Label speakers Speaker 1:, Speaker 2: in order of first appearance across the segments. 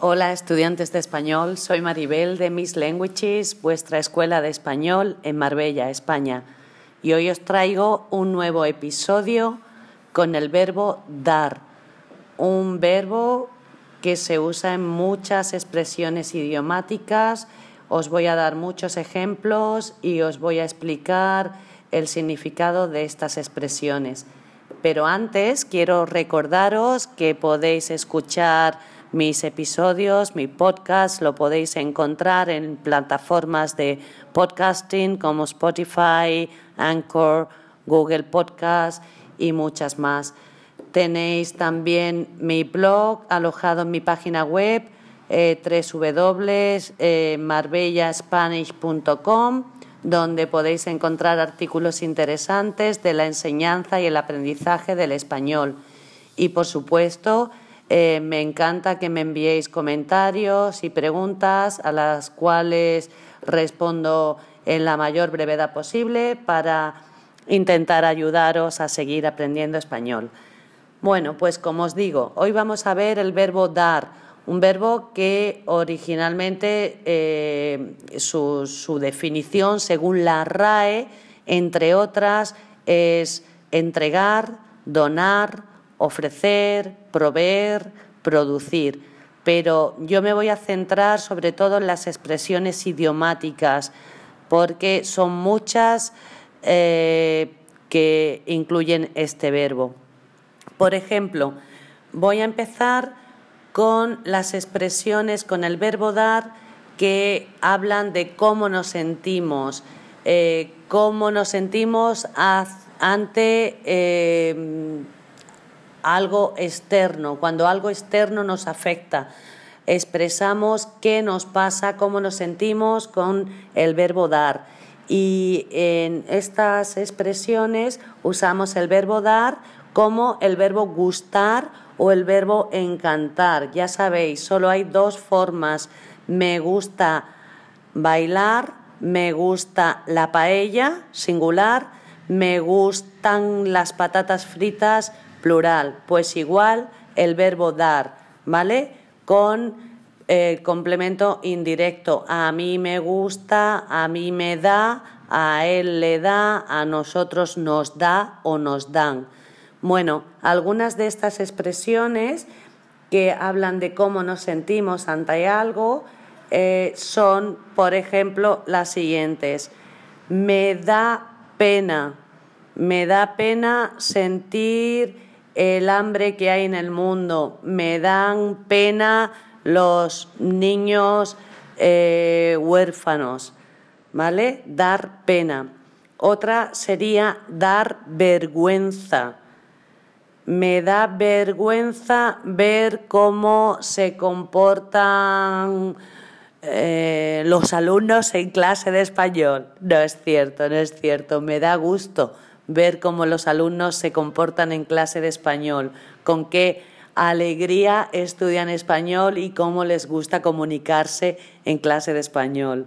Speaker 1: Hola estudiantes de español, soy Maribel de Miss Languages, vuestra escuela de español en Marbella, España. Y hoy os traigo un nuevo episodio con el verbo dar, un verbo que se usa en muchas expresiones idiomáticas. Os voy a dar muchos ejemplos y os voy a explicar el significado de estas expresiones. Pero antes quiero recordaros que podéis escuchar mis episodios, mi podcast, lo podéis encontrar en plataformas de podcasting como Spotify, Anchor, Google Podcast y muchas más. Tenéis también mi blog alojado en mi página web eh, www.marbellaspanish.com donde podéis encontrar artículos interesantes de la enseñanza y el aprendizaje del español. Y por supuesto, eh, me encanta que me enviéis comentarios y preguntas a las cuales respondo en la mayor brevedad posible para intentar ayudaros a seguir aprendiendo español. Bueno, pues como os digo, hoy vamos a ver el verbo dar, un verbo que originalmente eh, su, su definición, según la RAE, entre otras, es entregar, donar, ofrecer, proveer, producir. Pero yo me voy a centrar sobre todo en las expresiones idiomáticas, porque son muchas eh, que incluyen este verbo. Por ejemplo, voy a empezar con las expresiones, con el verbo dar, que hablan de cómo nos sentimos, eh, cómo nos sentimos ante eh, algo externo, cuando algo externo nos afecta. Expresamos qué nos pasa, cómo nos sentimos con el verbo dar. Y en estas expresiones usamos el verbo dar como el verbo gustar o el verbo encantar. Ya sabéis, solo hay dos formas. Me gusta bailar, me gusta la paella, singular, me gustan las patatas fritas, plural, pues igual el verbo dar, ¿vale? Con el complemento indirecto. A mí me gusta, a mí me da, a él le da, a nosotros nos da o nos dan. Bueno, algunas de estas expresiones que hablan de cómo nos sentimos ante algo eh, son, por ejemplo, las siguientes. Me da pena, me da pena sentir el hambre que hay en el mundo, me dan pena los niños eh, huérfanos, ¿vale? Dar pena. Otra sería dar vergüenza. Me da vergüenza ver cómo se comportan eh, los alumnos en clase de español. No es cierto, no es cierto. Me da gusto ver cómo los alumnos se comportan en clase de español, con qué alegría estudian español y cómo les gusta comunicarse en clase de español.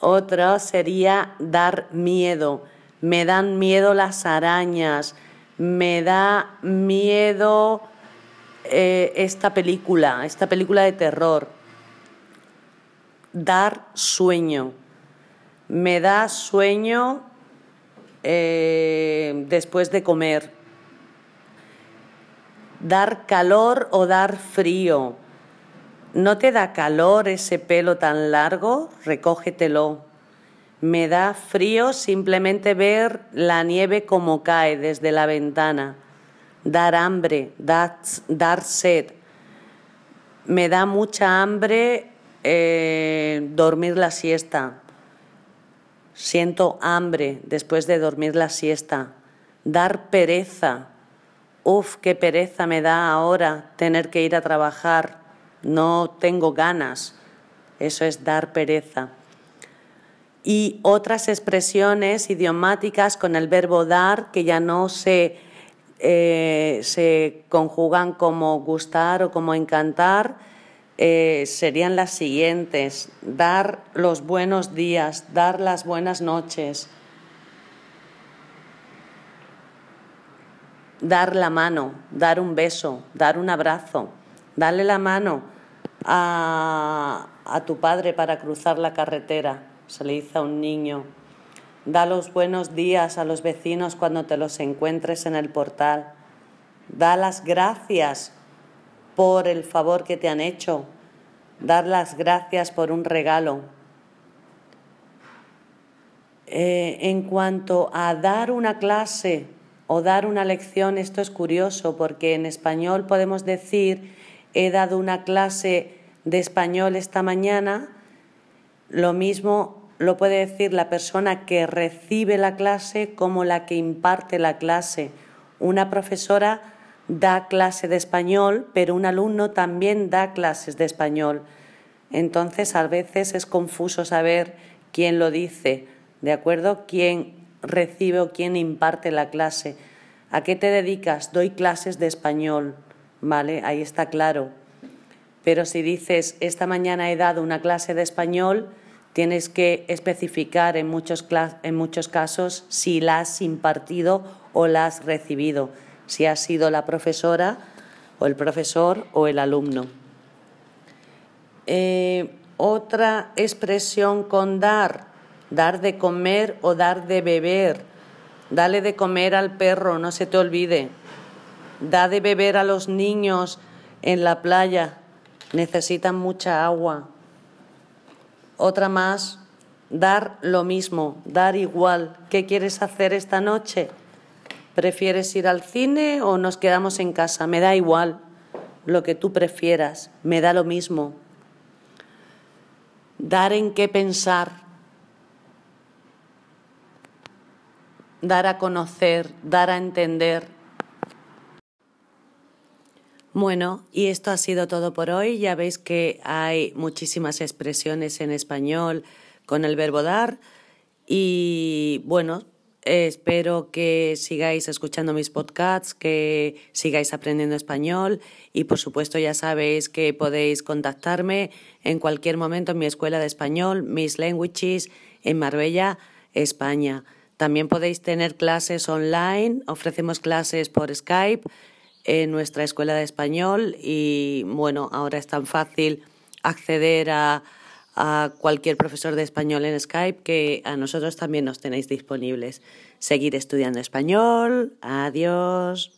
Speaker 1: Otro sería dar miedo. Me dan miedo las arañas, me da miedo eh, esta película, esta película de terror. Dar sueño. Me da sueño eh, después de comer. Dar calor o dar frío. ¿No te da calor ese pelo tan largo? Recógetelo. Me da frío simplemente ver la nieve como cae desde la ventana. Dar hambre, dar, sed. Me da mucha hambre eh, dormir la siesta. Siento hambre después de dormir la siesta. Dar pereza. Uf, qué pereza me da ahora tener que ir a trabajar. No tengo ganas. Eso es dar pereza. Y otras expresiones idiomáticas con el verbo dar que ya no se, eh, se conjugan como gustar o como encantar, eh, serían las siguientes. Dar los buenos días, dar las buenas noches, dar la mano, dar un beso, dar un abrazo, darle la mano, a, a tu padre para cruzar la carretera, se le dice a un niño. Da los buenos días a los vecinos cuando te los encuentres en el portal. Da las gracias por el favor que te han hecho. Dar las gracias por un regalo. Eh, en cuanto a dar una clase o dar una lección, esto es curioso porque en español podemos decir he dado una clase de español esta mañana, lo mismo lo puede decir la persona que recibe la clase como la que imparte la clase. Una profesora da clase de español, pero un alumno también da clases de español. Entonces, a veces es confuso saber quién lo dice, ¿de acuerdo? ¿Quién recibe o quién imparte la clase? ¿A qué te dedicas? Doy clases de español, ¿vale? Ahí está claro. Pero si dices, esta mañana he dado una clase de español, Tienes que especificar en muchos, en muchos casos si la has impartido o la has recibido, si ha sido la profesora o el profesor o el alumno. Eh, otra expresión con dar, dar de comer o dar de beber. Dale de comer al perro, no se te olvide. Da de beber a los niños en la playa, necesitan mucha agua. Otra más, dar lo mismo, dar igual. ¿Qué quieres hacer esta noche? ¿Prefieres ir al cine o nos quedamos en casa? Me da igual lo que tú prefieras, me da lo mismo. Dar en qué pensar, dar a conocer, dar a entender, bueno, y esto ha sido todo por hoy. Ya veis que hay muchísimas expresiones en español con el verbo dar. Y bueno, espero que sigáis escuchando mis podcasts, que sigáis aprendiendo español y por supuesto ya sabéis que podéis contactarme en cualquier momento en mi escuela de español, Miss Languages, en Marbella, España. También podéis tener clases online, ofrecemos clases por Skype en nuestra escuela de español y bueno, ahora es tan fácil acceder a, a cualquier profesor de español en Skype que a nosotros también nos tenéis disponibles. Seguir estudiando español. Adiós.